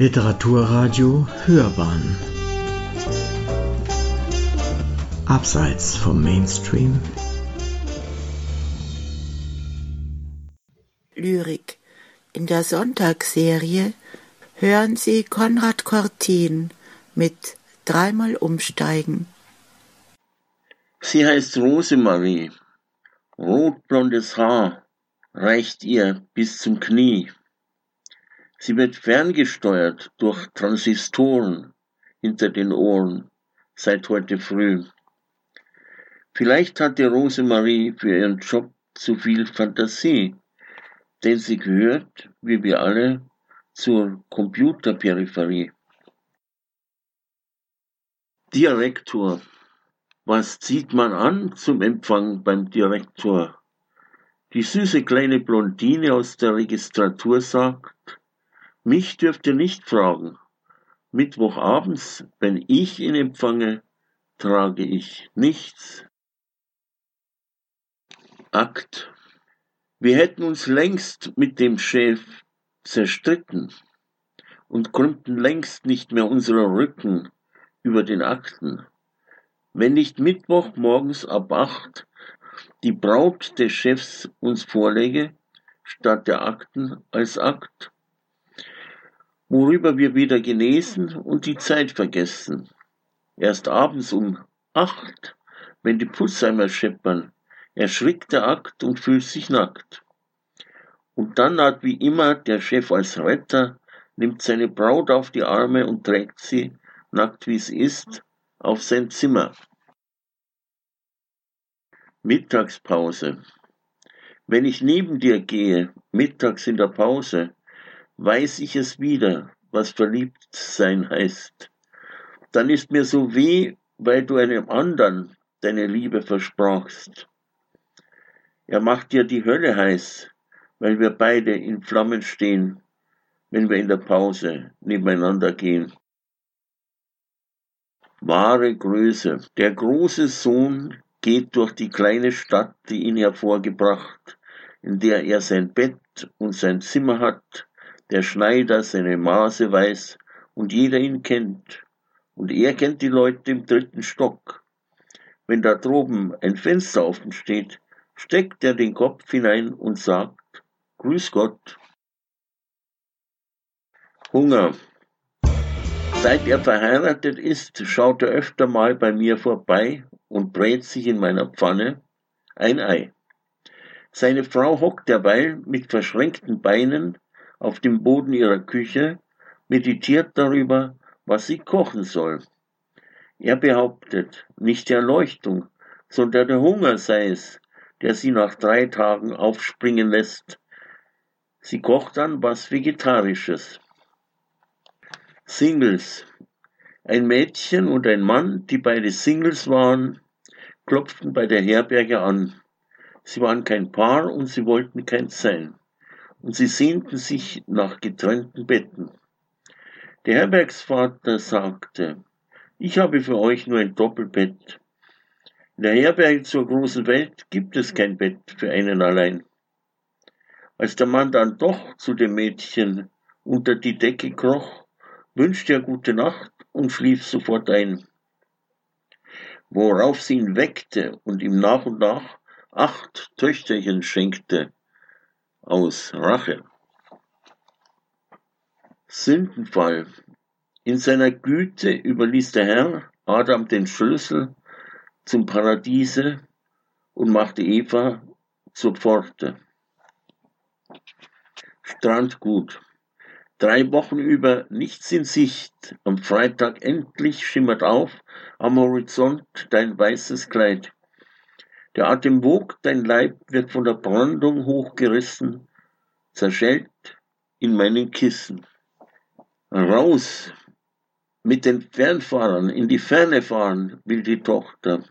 Literaturradio Hörbahn Abseits vom Mainstream Lyrik In der Sonntagsserie hören Sie Konrad Cortin mit Dreimal umsteigen. Sie heißt Rosemarie. Rotblondes Haar reicht ihr bis zum Knie. Sie wird ferngesteuert durch Transistoren hinter den Ohren seit heute früh. Vielleicht hatte Rosemarie für ihren Job zu viel Fantasie, denn sie gehört, wie wir alle, zur Computerperipherie. Direktor. Was zieht man an zum Empfang beim Direktor? Die süße kleine Blondine aus der Registratur sagt, mich dürft ihr nicht fragen. Mittwochabends, wenn ich ihn empfange, trage ich nichts. Akt. Wir hätten uns längst mit dem Chef zerstritten und krümmten längst nicht mehr unsere Rücken über den Akten. Wenn nicht Mittwoch morgens ab acht die Braut des Chefs uns vorläge, statt der Akten als Akt, worüber wir wieder genesen und die Zeit vergessen. Erst abends um acht, wenn die Putzheimer scheppern, erschrickt der Akt und fühlt sich nackt. Und dann hat wie immer der Chef als Retter, nimmt seine Braut auf die Arme und trägt sie, nackt wie es ist, auf sein Zimmer. Mittagspause. Wenn ich neben dir gehe, mittags in der Pause, weiß ich es wieder, was verliebt sein heißt. Dann ist mir so weh, weil du einem anderen deine Liebe versprachst. Er macht dir die Hölle heiß, weil wir beide in Flammen stehen, wenn wir in der Pause nebeneinander gehen. Wahre Größe. Der große Sohn geht durch die kleine Stadt, die ihn hervorgebracht, in der er sein Bett und sein Zimmer hat, der Schneider seine Maße weiß und jeder ihn kennt. Und er kennt die Leute im dritten Stock. Wenn da droben ein Fenster offen steht, steckt er den Kopf hinein und sagt, Grüß Gott. Hunger. Seit er verheiratet ist, schaut er öfter mal bei mir vorbei und brät sich in meiner Pfanne ein Ei. Seine Frau hockt derweil mit verschränkten Beinen auf dem Boden ihrer Küche, meditiert darüber, was sie kochen soll. Er behauptet, nicht die Erleuchtung, sondern der Hunger sei es, der sie nach drei Tagen aufspringen lässt. Sie kocht dann was Vegetarisches. Singles. Ein Mädchen und ein Mann, die beide Singles waren, klopften bei der Herberge an. Sie waren kein Paar und sie wollten keins sein und sie sehnten sich nach getrennten Betten. Der Herbergsvater sagte, ich habe für euch nur ein Doppelbett. In der Herberge zur großen Welt gibt es kein Bett für einen allein. Als der Mann dann doch zu dem Mädchen unter die Decke kroch, wünschte er gute Nacht und schlief sofort ein. Worauf sie ihn weckte und ihm nach und nach acht Töchterchen schenkte, aus Rache. Sündenfall. In seiner Güte überließ der Herr Adam den Schlüssel zum Paradiese und machte Eva zur Pforte. Strandgut. Drei Wochen über nichts in Sicht. Am Freitag endlich schimmert auf am Horizont dein weißes Kleid. Der Atem wogt, dein Leib wird von der Brandung hochgerissen, zerschellt in meinen Kissen. Raus mit den Fernfahrern, in die Ferne fahren will die Tochter.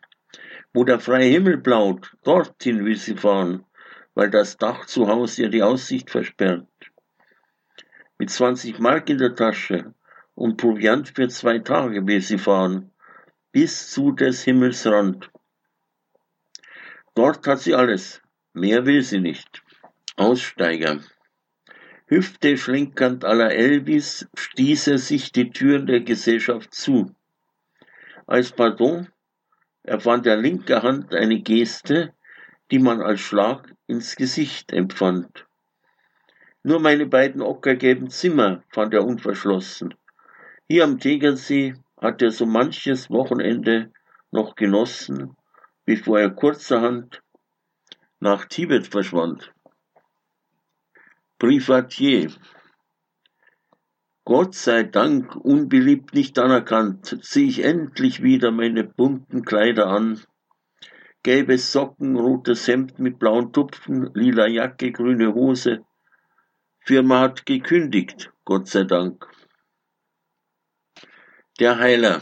Wo der freie Himmel blaut, dorthin will sie fahren, weil das Dach zu Hause ihr die Aussicht versperrt. Mit 20 Mark in der Tasche und Proviant für zwei Tage will sie fahren, bis zu des Himmels Rand. Dort hat sie alles, mehr will sie nicht. Aussteiger. Hüfte schlenkernd à la Elvis stieß er sich die Türen der Gesellschaft zu. Als Pardon erfand er linker Hand eine Geste, die man als Schlag ins Gesicht empfand. Nur meine beiden ockergelben Zimmer fand er unverschlossen. Hier am Tegernsee hat er so manches Wochenende noch genossen, bevor er kurzerhand nach Tibet verschwand. Privatier. Gott sei Dank, unbeliebt nicht anerkannt, zieh ich endlich wieder meine bunten Kleider an. Gelbe Socken, rotes Hemd mit blauen Tupfen, lila Jacke, grüne Hose. Firma hat gekündigt, Gott sei Dank. Der Heiler.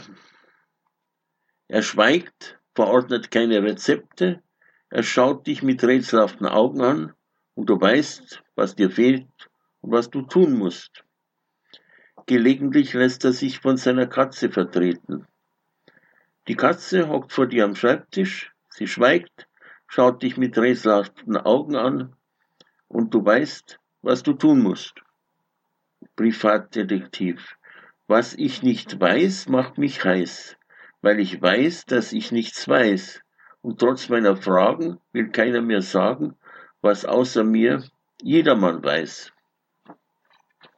Er schweigt, verordnet keine Rezepte, er schaut dich mit rätselhaften Augen an und du weißt, was dir fehlt und was du tun musst. Gelegentlich lässt er sich von seiner Katze vertreten. Die Katze hockt vor dir am Schreibtisch, sie schweigt, schaut dich mit rätselhaften Augen an und du weißt, was du tun musst. Privatdetektiv. Was ich nicht weiß, macht mich heiß, weil ich weiß, dass ich nichts weiß. Und trotz meiner Fragen will keiner mehr sagen, was außer mir jedermann weiß.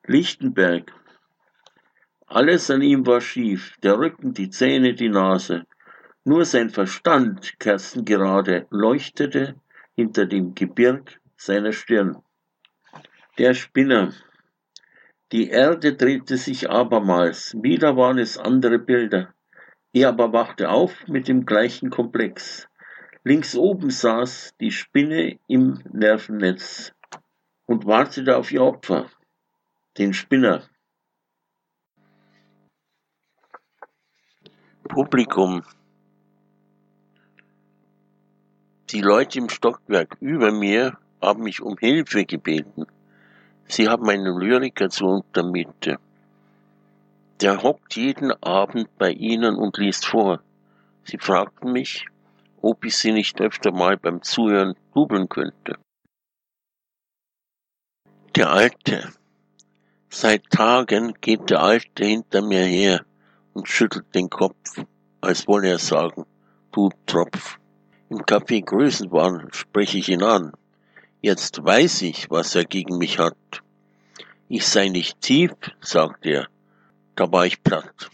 Lichtenberg. Alles an ihm war schief, der Rücken, die Zähne, die Nase. Nur sein Verstand, kerzengerade, leuchtete hinter dem Gebirg seiner Stirn. Der Spinner. Die Erde drehte sich abermals, wieder waren es andere Bilder. Er aber wachte auf mit dem gleichen Komplex. Links oben saß die Spinne im Nervennetz und wartete auf ihr Opfer, den Spinner. Publikum. Die Leute im Stockwerk über mir haben mich um Hilfe gebeten. Sie haben einen Lyriker zur Untermiete. Der hockt jeden Abend bei ihnen und liest vor. Sie fragten mich, ob ich sie nicht öfter mal beim Zuhören dubeln könnte. Der Alte. Seit Tagen geht der Alte hinter mir her und schüttelt den Kopf, als wolle er sagen, du Tropf. Im Café Größenwahn spreche ich ihn an. Jetzt weiß ich, was er gegen mich hat. Ich sei nicht tief, sagt er. Da war ich platt.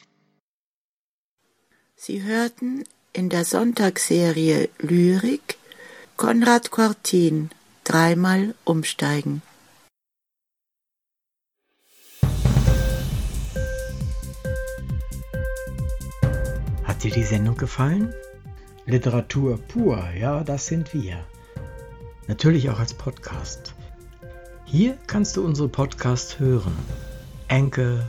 Sie hörten in der Sonntagsserie Lyrik Konrad Cortin dreimal umsteigen. Hat dir die Sendung gefallen? Literatur pur, ja, das sind wir. Natürlich auch als Podcast. Hier kannst du unsere Podcasts hören. Anchor,